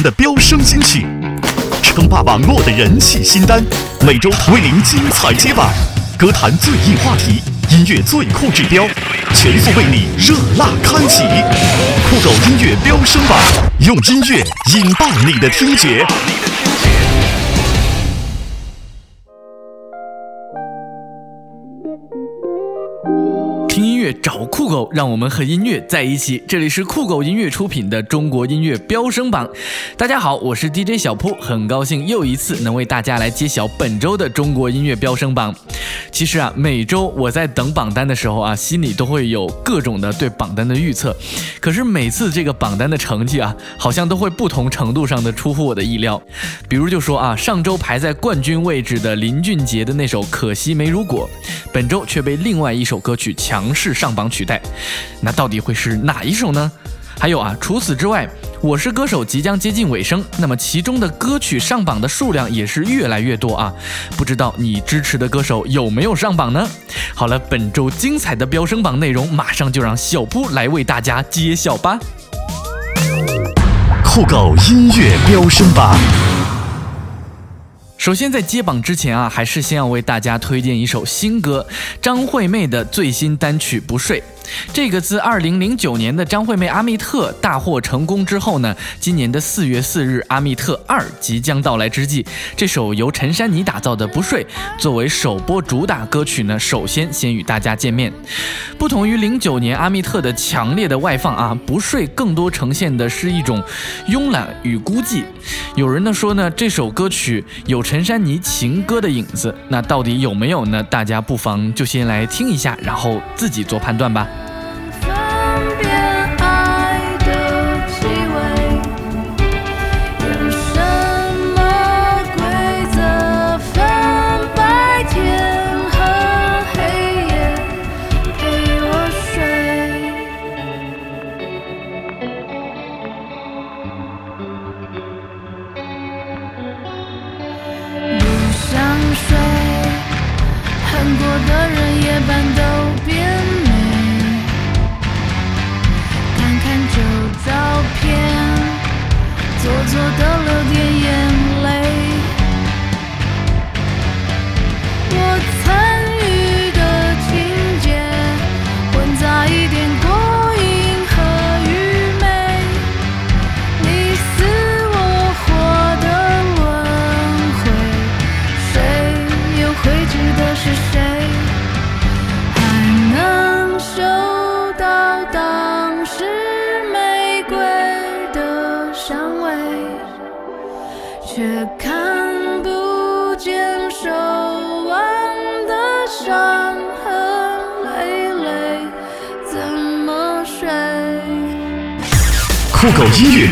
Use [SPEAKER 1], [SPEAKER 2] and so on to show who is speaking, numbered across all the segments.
[SPEAKER 1] 的飙升金曲，称霸网络的人气新单，每周为您精彩接榜。歌坛最硬话题，音乐最酷指标，全速为你热辣开启。酷狗音乐飙升榜，用音乐引爆你的听觉。
[SPEAKER 2] 找酷狗，让我们和音乐在一起。这里是酷狗音乐出品的中国音乐飙升榜。大家好，我是 DJ 小铺，很高兴又一次能为大家来揭晓本周的中国音乐飙升榜。其实啊，每周我在等榜单的时候啊，心里都会有各种的对榜单的预测。可是每次这个榜单的成绩啊，好像都会不同程度上的出乎我的意料。比如就说啊，上周排在冠军位置的林俊杰的那首《可惜没如果》，本周却被另外一首歌曲强势上榜取代。那到底会是哪一首呢？还有啊，除此之外，《我是歌手》即将接近尾声，那么其中的歌曲上榜的数量也是越来越多啊。不知道你支持的歌手有没有上榜呢？好了，本周精彩的飙升榜内容，马上就让小铺来为大家揭晓吧。
[SPEAKER 1] 酷狗音乐飙升榜。
[SPEAKER 2] 首先，在接榜之前啊，还是先要为大家推荐一首新歌，张惠妹的最新单曲《不睡》。这个自二零零九年的张惠妹《阿密特》大获成功之后呢，今年的四月四日，《阿密特二》即将到来之际，这首由陈珊妮打造的《不睡》作为首播主打歌曲呢，首先先与大家见面。不同于零九年《阿密特》的强烈的外放啊，《不睡》更多呈现的是一种慵懒与孤寂。有人呢说呢，这首歌曲有陈珊妮情歌的影子，那到底有没有呢？大家不妨就先来听一下，然后自己做判断吧。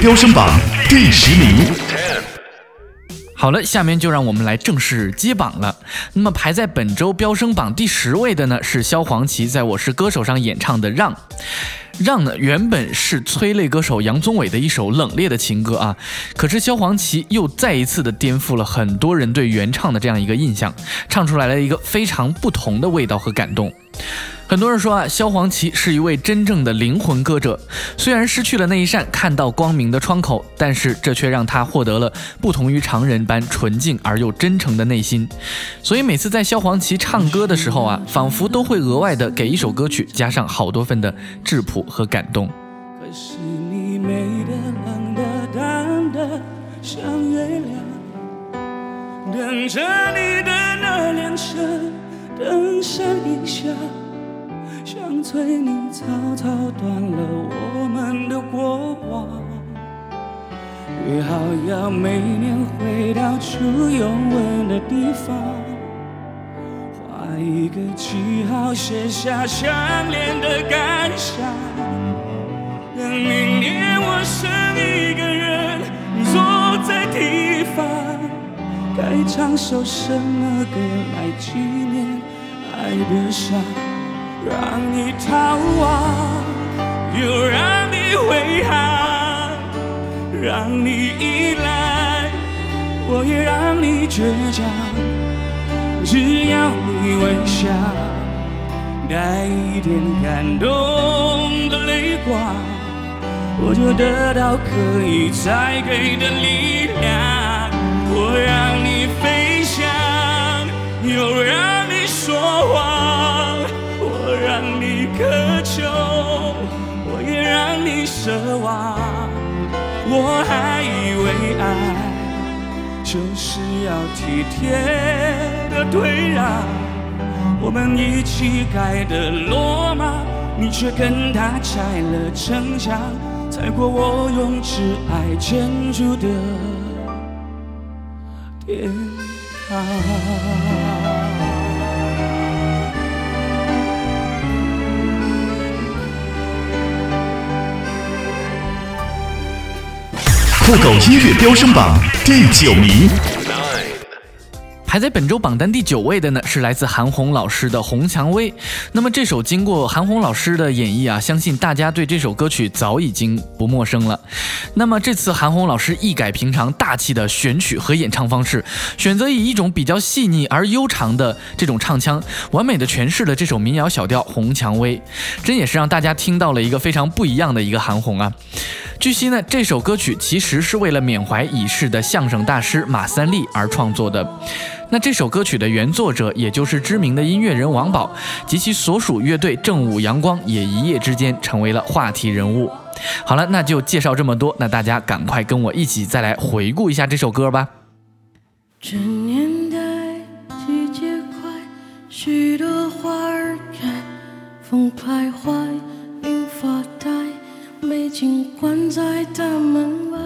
[SPEAKER 1] 飙升榜第十名。
[SPEAKER 2] 好了，下面就让我们来正式揭榜了。那么排在本周飙升榜第十位的呢，是萧煌奇在我是歌手上演唱的《让》。让呢，原本是催泪歌手杨宗纬的一首冷冽的情歌啊，可是萧煌奇又再一次的颠覆了很多人对原唱的这样一个印象，唱出来了一个非常不同的味道和感动。很多人说啊，萧煌奇是一位真正的灵魂歌者。虽然失去了那一扇看到光明的窗口，但是这却让他获得了不同于常人般纯净而又真诚的内心。所以每次在萧煌奇唱歌的时候啊，仿佛都会额外的给一首歌曲加上好多份的质朴和感动。可是你美的、的、冷淡像月亮，等着你的那辆车灯闪一下。想催你草草断了我们的过往，约好要每年回到初拥吻的地方，画一个记号，写下相恋的感想。等明年我剩一个人坐在地方，该唱首什么歌来纪念爱的伤？让你逃亡，又让你回航，让你依赖，我也让你倔强。只要你微笑，带一点感动的泪光，
[SPEAKER 3] 我就得到可以再给的力量。我让你飞翔，又让你说谎，让你渴求，我也让你奢望。我还以为爱就是要体贴的退让，我们一起盖的罗马，你却跟他拆了城墙，踩过我用挚爱建筑的天堂。
[SPEAKER 1] 酷狗音乐飙升榜第九名。
[SPEAKER 2] 排在本周榜单第九位的呢，是来自韩红老师的《红蔷薇》。那么这首经过韩红老师的演绎啊，相信大家对这首歌曲早已经不陌生了。那么这次韩红老师一改平常大气的选曲和演唱方式，选择以一种比较细腻而悠长的这种唱腔，完美的诠释了这首民谣小调《红蔷薇》，真也是让大家听到了一个非常不一样的一个韩红啊。据悉呢，这首歌曲其实是为了缅怀已逝的相声大师马三立而创作的。那这首歌曲的原作者，也就是知名的音乐人王宝及其所属乐队正午阳光，也一夜之间成为了话题人物。好了，那就介绍这么多，那大家赶快跟我一起再来回顾一下这首歌吧。
[SPEAKER 4] 这年代季节快，许多花儿开，风徘徊，云发呆，美景关在大门外，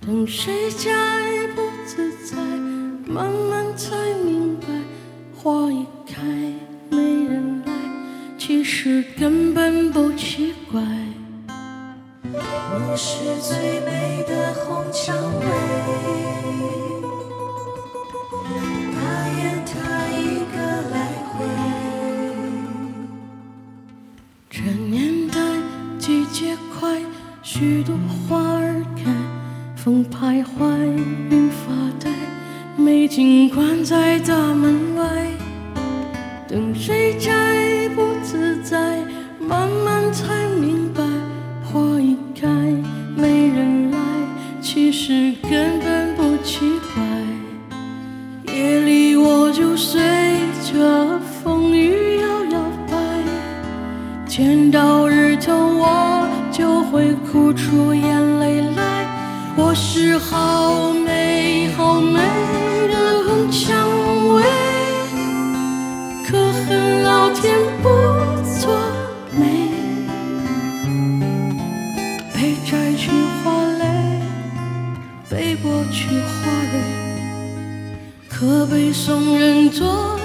[SPEAKER 4] 等谁在不自在。慢慢才明白，花一开没人来，其实根本不奇怪。
[SPEAKER 5] 你是最美的红蔷薇，大雁它一个来回。
[SPEAKER 4] 这年代季节快，许多花儿开，风徘徊，云发。美景关在大门外，等谁在不自在，慢慢才明白，花一开没人来，其实根本不奇怪。夜里我就随着风雨摇摇摆，见到日头我就会哭出眼送人做。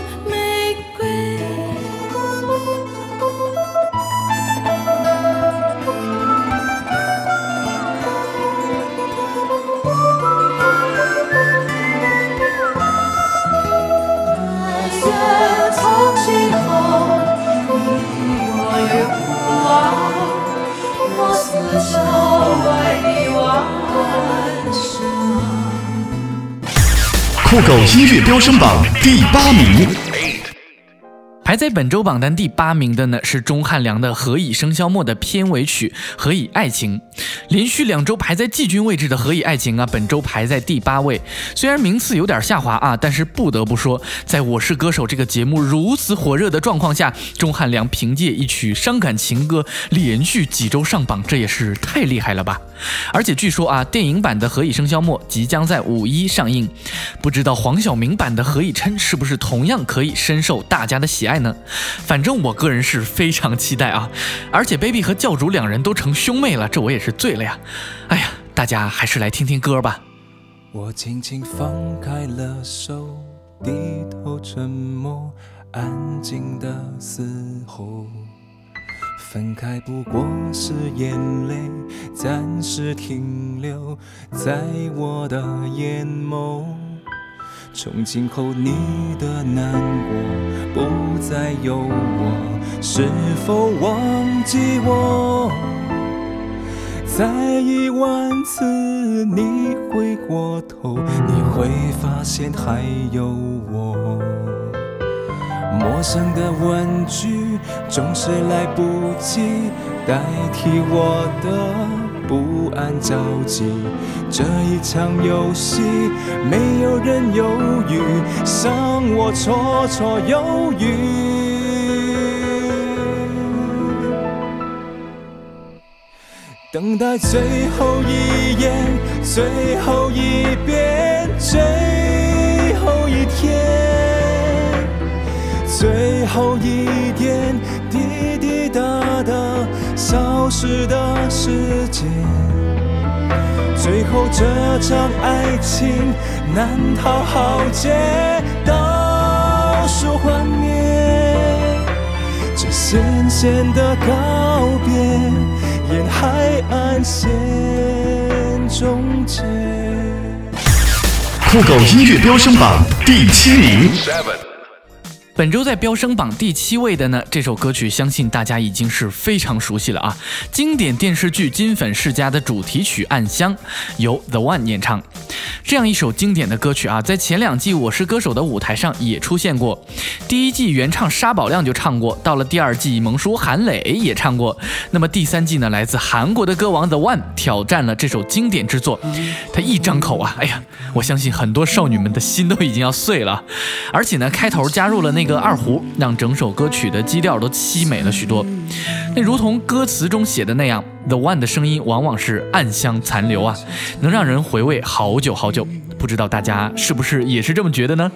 [SPEAKER 1] 狗音乐飙升榜第八名。
[SPEAKER 2] 排在本周榜单第八名的呢是钟汉良的《何以笙箫默》的片尾曲《何以爱情》，连续两周排在季军位置的《何以爱情》啊，本周排在第八位，虽然名次有点下滑啊，但是不得不说，在我是歌手这个节目如此火热的状况下，钟汉良凭借一曲伤感情歌连续几周上榜，这也是太厉害了吧！而且据说啊，电影版的《何以笙箫默》即将在五一上映，不知道黄晓明版的《何以琛》是不是同样可以深受大家的喜爱？呢反正我个人是非常期待啊！而且 baby 和教主两人都成兄妹了，这我也是醉了呀！哎呀，大家还是来听听歌吧。
[SPEAKER 6] 我轻轻放开了手，低头沉默，安静的嘶吼。分开不过是眼泪暂时停留在我的眼眸。从今后你的难过不再有我，是否忘记我？再一万次你回过头，你会发现还有我。陌生的问句总是来不及代替我的不安着急。这一场游戏，没有人犹豫，让我绰绰有余。等待最后一眼，最后一遍，最后一天，最后一点滴滴答答消失的时间。最后这场爱情难逃浩劫，倒数幻灭，这咸咸的告别。沿海岸线终结。
[SPEAKER 1] 酷狗音乐飙升榜第七名。
[SPEAKER 2] 本周在飙升榜第七位的呢，这首歌曲相信大家已经是非常熟悉了啊，经典电视剧《金粉世家》的主题曲《暗香》，由 The One 演唱。这样一首经典的歌曲啊，在前两季《我是歌手》的舞台上也出现过。第一季原唱沙宝亮就唱过，到了第二季萌叔韩磊也唱过。那么第三季呢，来自韩国的歌王 The One 挑战了这首经典之作。他一张口啊，哎呀，我相信很多少女们的心都已经要碎了。而且呢，开头加入了那个的二胡，让整首歌曲的基调都凄美了许多。那如同歌词中写的那样，The One 的声音往往是暗香残留啊，能让人回味好久好久。不知道大家是不是也是这么觉得呢？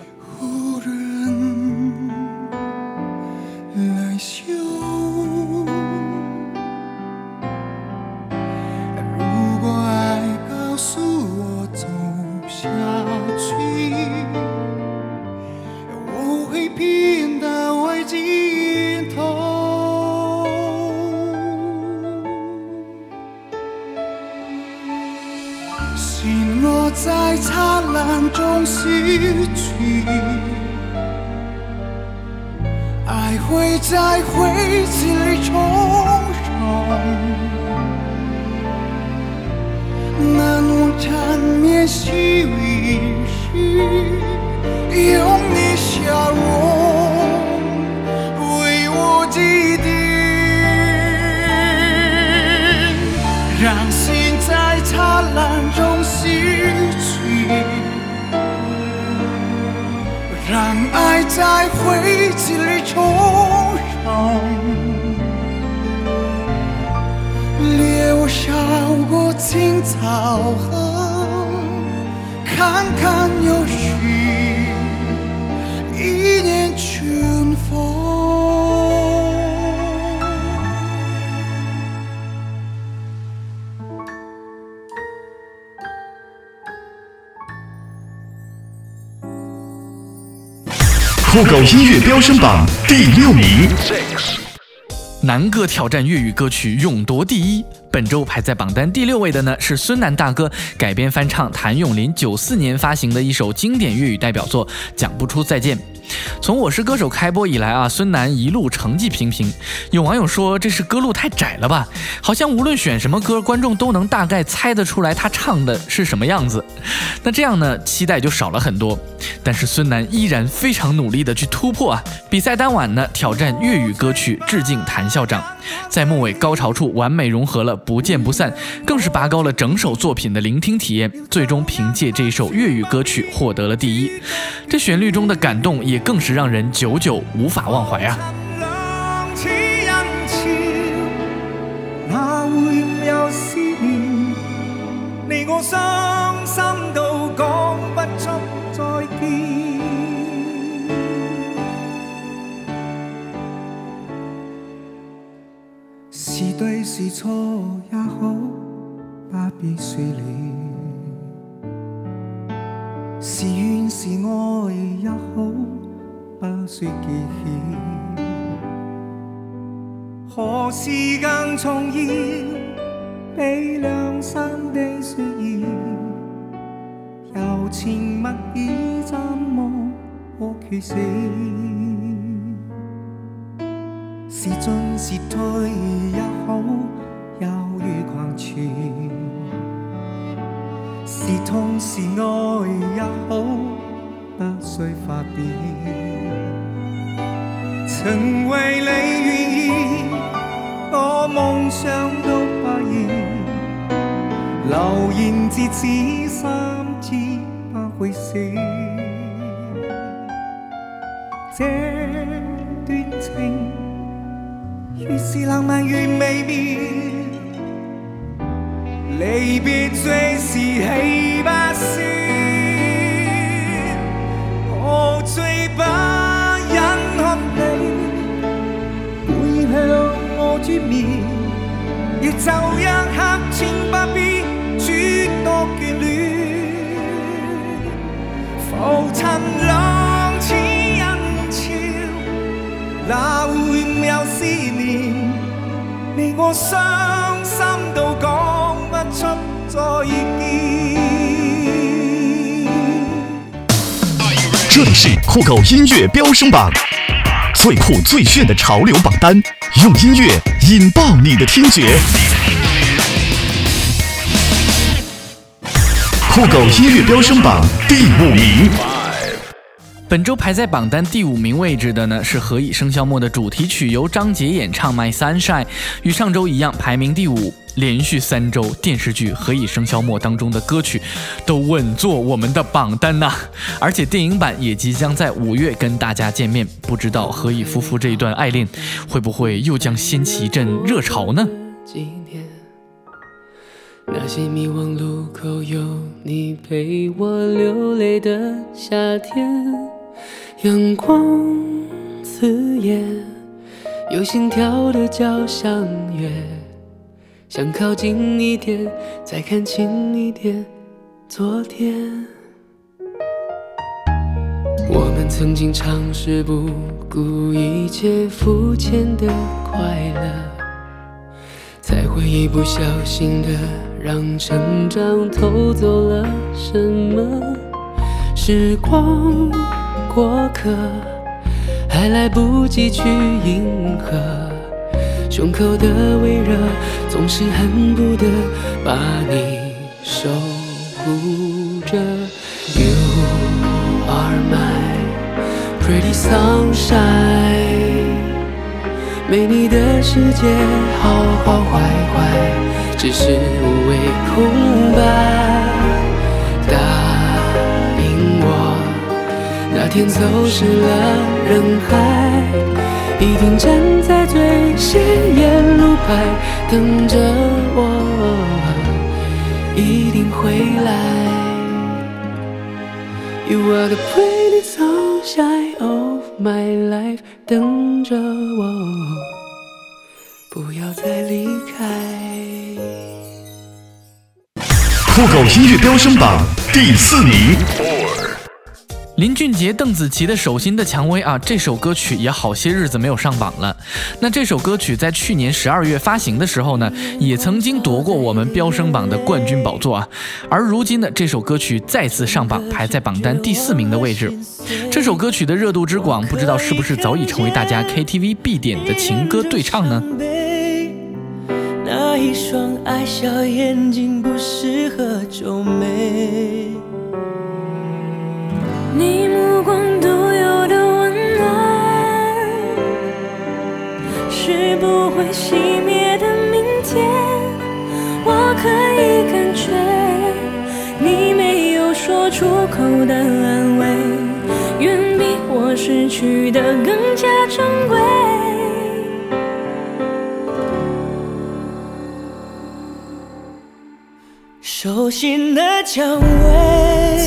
[SPEAKER 7] 青草河，看看又是一年春风。
[SPEAKER 1] 酷狗音乐飙升榜第六名。
[SPEAKER 2] 男歌挑战粤语歌曲勇夺第一。本周排在榜单第六位的呢是孙楠大哥改编翻唱谭咏麟九四年发行的一首经典粤语代表作《讲不出再见》。从《我是歌手》开播以来啊，孙楠一路成绩平平。有网友说这是歌路太窄了吧？好像无论选什么歌，观众都能大概猜得出来他唱的是什么样子。那这样呢，期待就少了很多。但是孙楠依然非常努力的去突破啊！比赛当晚呢，挑战粤语歌曲致敬谭校长，在末尾高潮处完美融合了不见不散，更是拔高了整首作品的聆听体验。最终凭借这一首粤语歌曲获得了第一。这旋律中的感动也也更是让人久久无法忘怀啊！
[SPEAKER 7] 是對是錯也好，不必說了。是怨是愛也好，何事更重要？比兩生的雪兒，柔情蜜意怎么可缺少？是進是退也好，猶如狂潮。是痛是愛也好，不需發表。曾为你愿意，多梦想都不现。流言自此三字不会死。这段情越是浪漫越未眠，离别最是气面，亦就一刻，请不必诸多眷恋。浮沉浪似人潮，哪會有思念？你我傷心到講不出再見。
[SPEAKER 1] 这里是酷狗音乐飙升榜，最酷最炫的潮流榜单，用音乐引爆你的听觉。酷狗音乐飙升榜第五名，
[SPEAKER 2] 本周排在榜单第五名位置的呢是《何以笙箫默》的主题曲，由张杰演唱《My Sunshine》，与上周一样排名第五。连续三周电视剧《何以笙箫默》当中的歌曲都稳坐我们的榜单呐、而且电影版也即将在五月跟大家见面，不知道何以夫妇这一段爱恋会不会又将掀起一阵热潮呢？
[SPEAKER 8] 纪念那些迷惘路口有你陪我流泪的夏天，阳光刺眼，有心跳的交响乐，想靠近一点，再看清一点昨天。我们曾经尝试不顾一切肤浅的快乐。才会一不小心的让成长偷走了什么？时光过客，还来不及去迎合，胸口的微热总是恨不得把你守护着。You are my pretty sunshine。没你的世界，好好坏坏，只是无谓空白。答应我，那天走失了人海，一定站在最显眼路牌，等着我，一定回来。You are the pretty sunshine of my life，等着我，不要再离开。
[SPEAKER 1] 酷狗音乐飙升榜第四名，
[SPEAKER 2] 林俊杰、邓紫棋的《手心的蔷薇》啊，这首歌曲也好些日子没有上榜了。那这首歌曲在去年十二月发行的时候呢，也曾经夺过我们飙升榜的冠军宝座啊。而如今呢，这首歌曲再次上榜，排在榜单第四名的位置。这首歌曲的热度之广，不知道是不是早已成为大家 KTV 必点的情歌对唱呢？
[SPEAKER 9] 那一双爱笑眼睛不适合皱眉，
[SPEAKER 5] 你目光独有的温暖，是不会熄灭的明天。我可以感觉你没有说出口的安慰，远比我失去的更加珍贵。
[SPEAKER 9] 手心的蔷薇，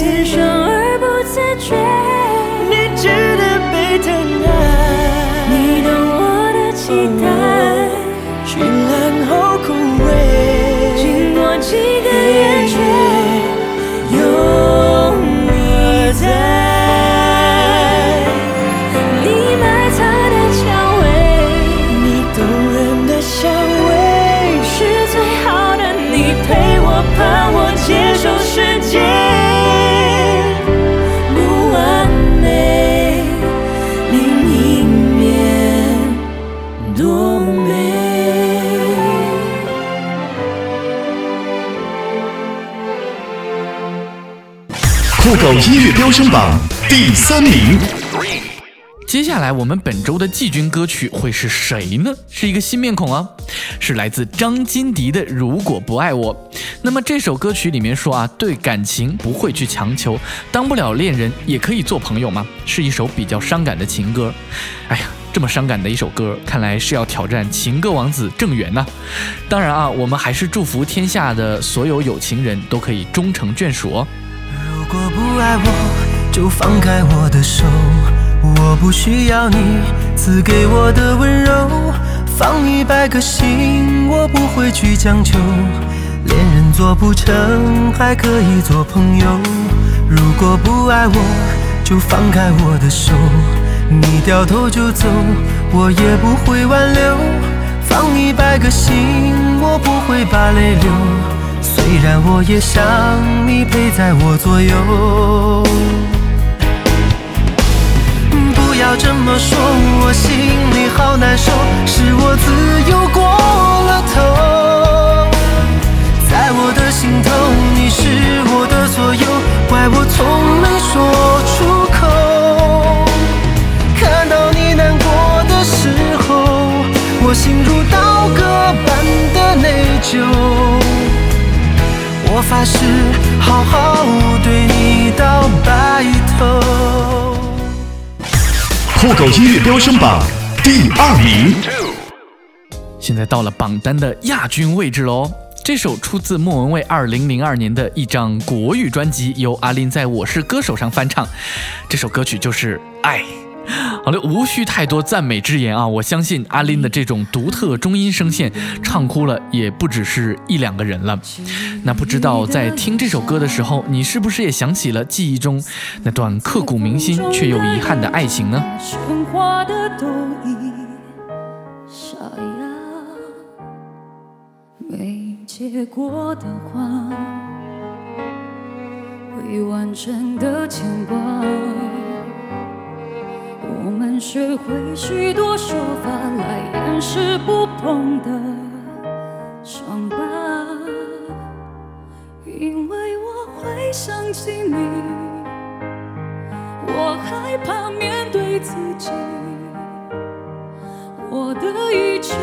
[SPEAKER 1] 飙升榜第三名，
[SPEAKER 2] 接下来我们本周的季军歌曲会是谁呢？是一个新面孔啊，是来自张金迪的《如果不爱我》。那么这首歌曲里面说啊，对感情不会去强求，当不了恋人也可以做朋友吗？是一首比较伤感的情歌。哎呀，这么伤感的一首歌，看来是要挑战情歌王子郑源呐。当然啊，我们还是祝福天下的所有有情人都可以终成眷属哦。
[SPEAKER 10] 如果不爱我，就放开我的手。我不需要你赐给我的温柔，放一百个心，我不会去强求。恋人做不成，还可以做朋友。如果不爱我，就放开我的手。你掉头就走，我也不会挽留。放一百个心，我不会把泪流。虽然我也想你陪在我左右。不要这么说，我心里好难受，是我自由过了头。在我的心头，你是我的所有，怪我从没说出口。看到你难过的时候，我心如刀割般的内疚。我发誓好好对你到白头。
[SPEAKER 1] 酷狗音乐飙升榜第二名。
[SPEAKER 2] 现在到了榜单的亚军位置喽。这首出自莫文蔚二零零二年的一张国语专辑，由阿林在我是歌手上翻唱。这首歌曲就是《爱》。好了，无需太多赞美之言啊！我相信阿林的这种独特中音声线，唱哭了也不只是一两个人了。那不知道在听这首歌的时候，你是不是也想起了记忆中那段刻骨铭心却又遗憾的爱情呢？
[SPEAKER 11] 没结果的话，未完成的牵挂。我们学会许多说法来掩饰不同的伤疤，因为我会想起你，我害怕面对自己，我的意志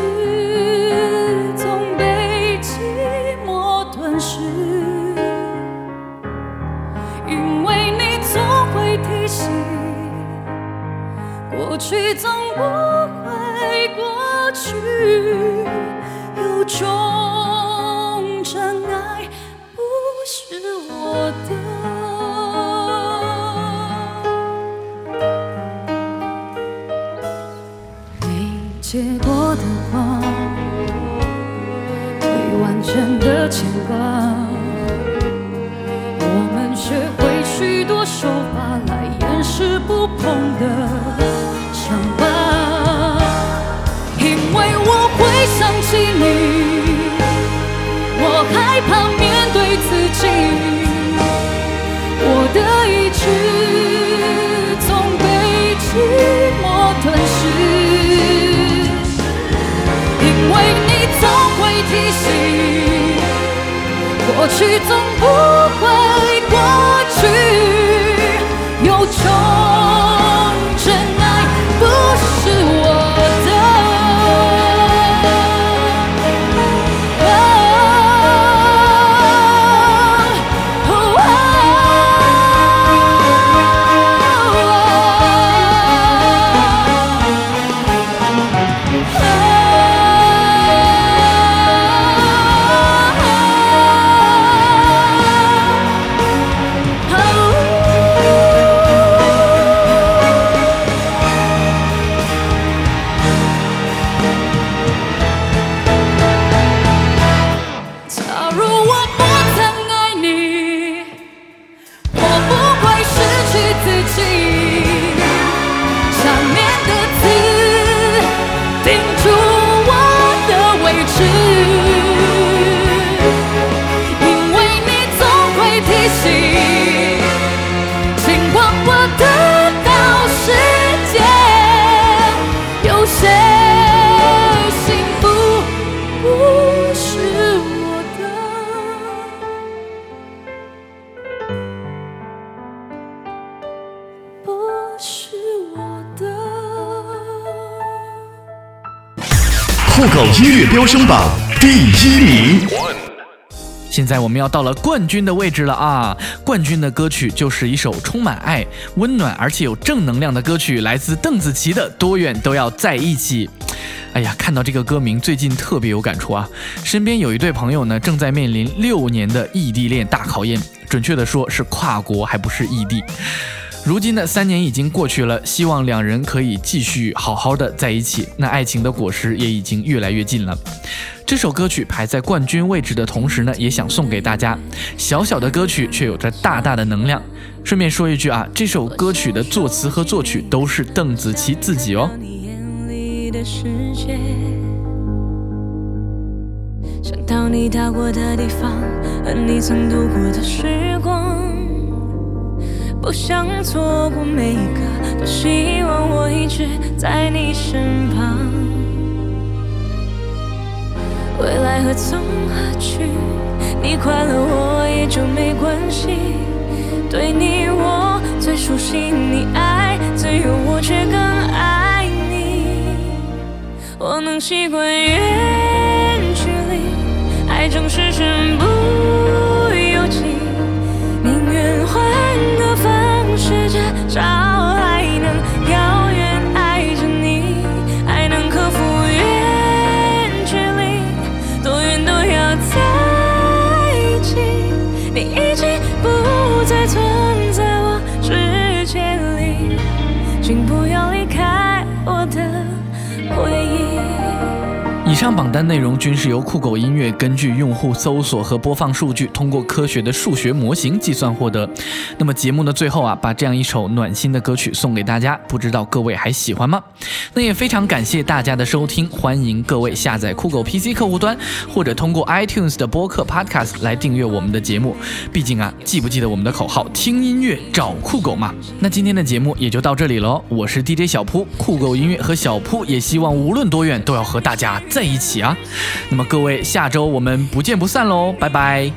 [SPEAKER 11] 过去总不会过去，有种真爱不是我的，没结果的花，未完成的牵挂，我们学会许多手法来掩饰不碰的。过去总不会过去，
[SPEAKER 1] 音乐飙升榜第一名。
[SPEAKER 2] 现在我们要到了冠军的位置了啊！冠军的歌曲就是一首充满爱、温暖而且有正能量的歌曲，来自邓紫棋的《多远都要在一起》。哎呀，看到这个歌名，最近特别有感触啊！身边有一对朋友呢，正在面临六年的异地恋大考验，准确的说是跨国，还不是异地。如今的，三年已经过去了，希望两人可以继续好好的在一起。那爱情的果实也已经越来越近了。这首歌曲排在冠军位置的同时呢，也想送给大家。小小的歌曲却有着大大的能量。顺便说一句啊，这首歌曲的作词和作曲都是邓紫棋自己哦。
[SPEAKER 5] 想到你到过的地方，和你曾度过的时光。不想错过每一个，多希望我一直在你身旁。未来何从何去？你快乐我也就没关系。对你我最熟悉，你爱自由，我却更爱你。我能习惯远距离，爱总是身不。
[SPEAKER 2] 上榜单内容均是由酷狗音乐根据用户搜索和播放数据，通过科学的数学模型计算获得。那么节目的最后啊，把这样一首暖心的歌曲送给大家，不知道各位还喜欢吗？那也非常感谢大家的收听，欢迎各位下载酷狗 PC 客户端，或者通过 iTunes 的播客 Podcast 来订阅我们的节目。毕竟啊，记不记得我们的口号？听音乐找酷狗嘛。那今天的节目也就到这里喽，我是 DJ 小铺，酷狗音乐和小铺也希望无论多远都要和大家。在一一起啊！那么各位，下周我们不见不散喽，拜拜。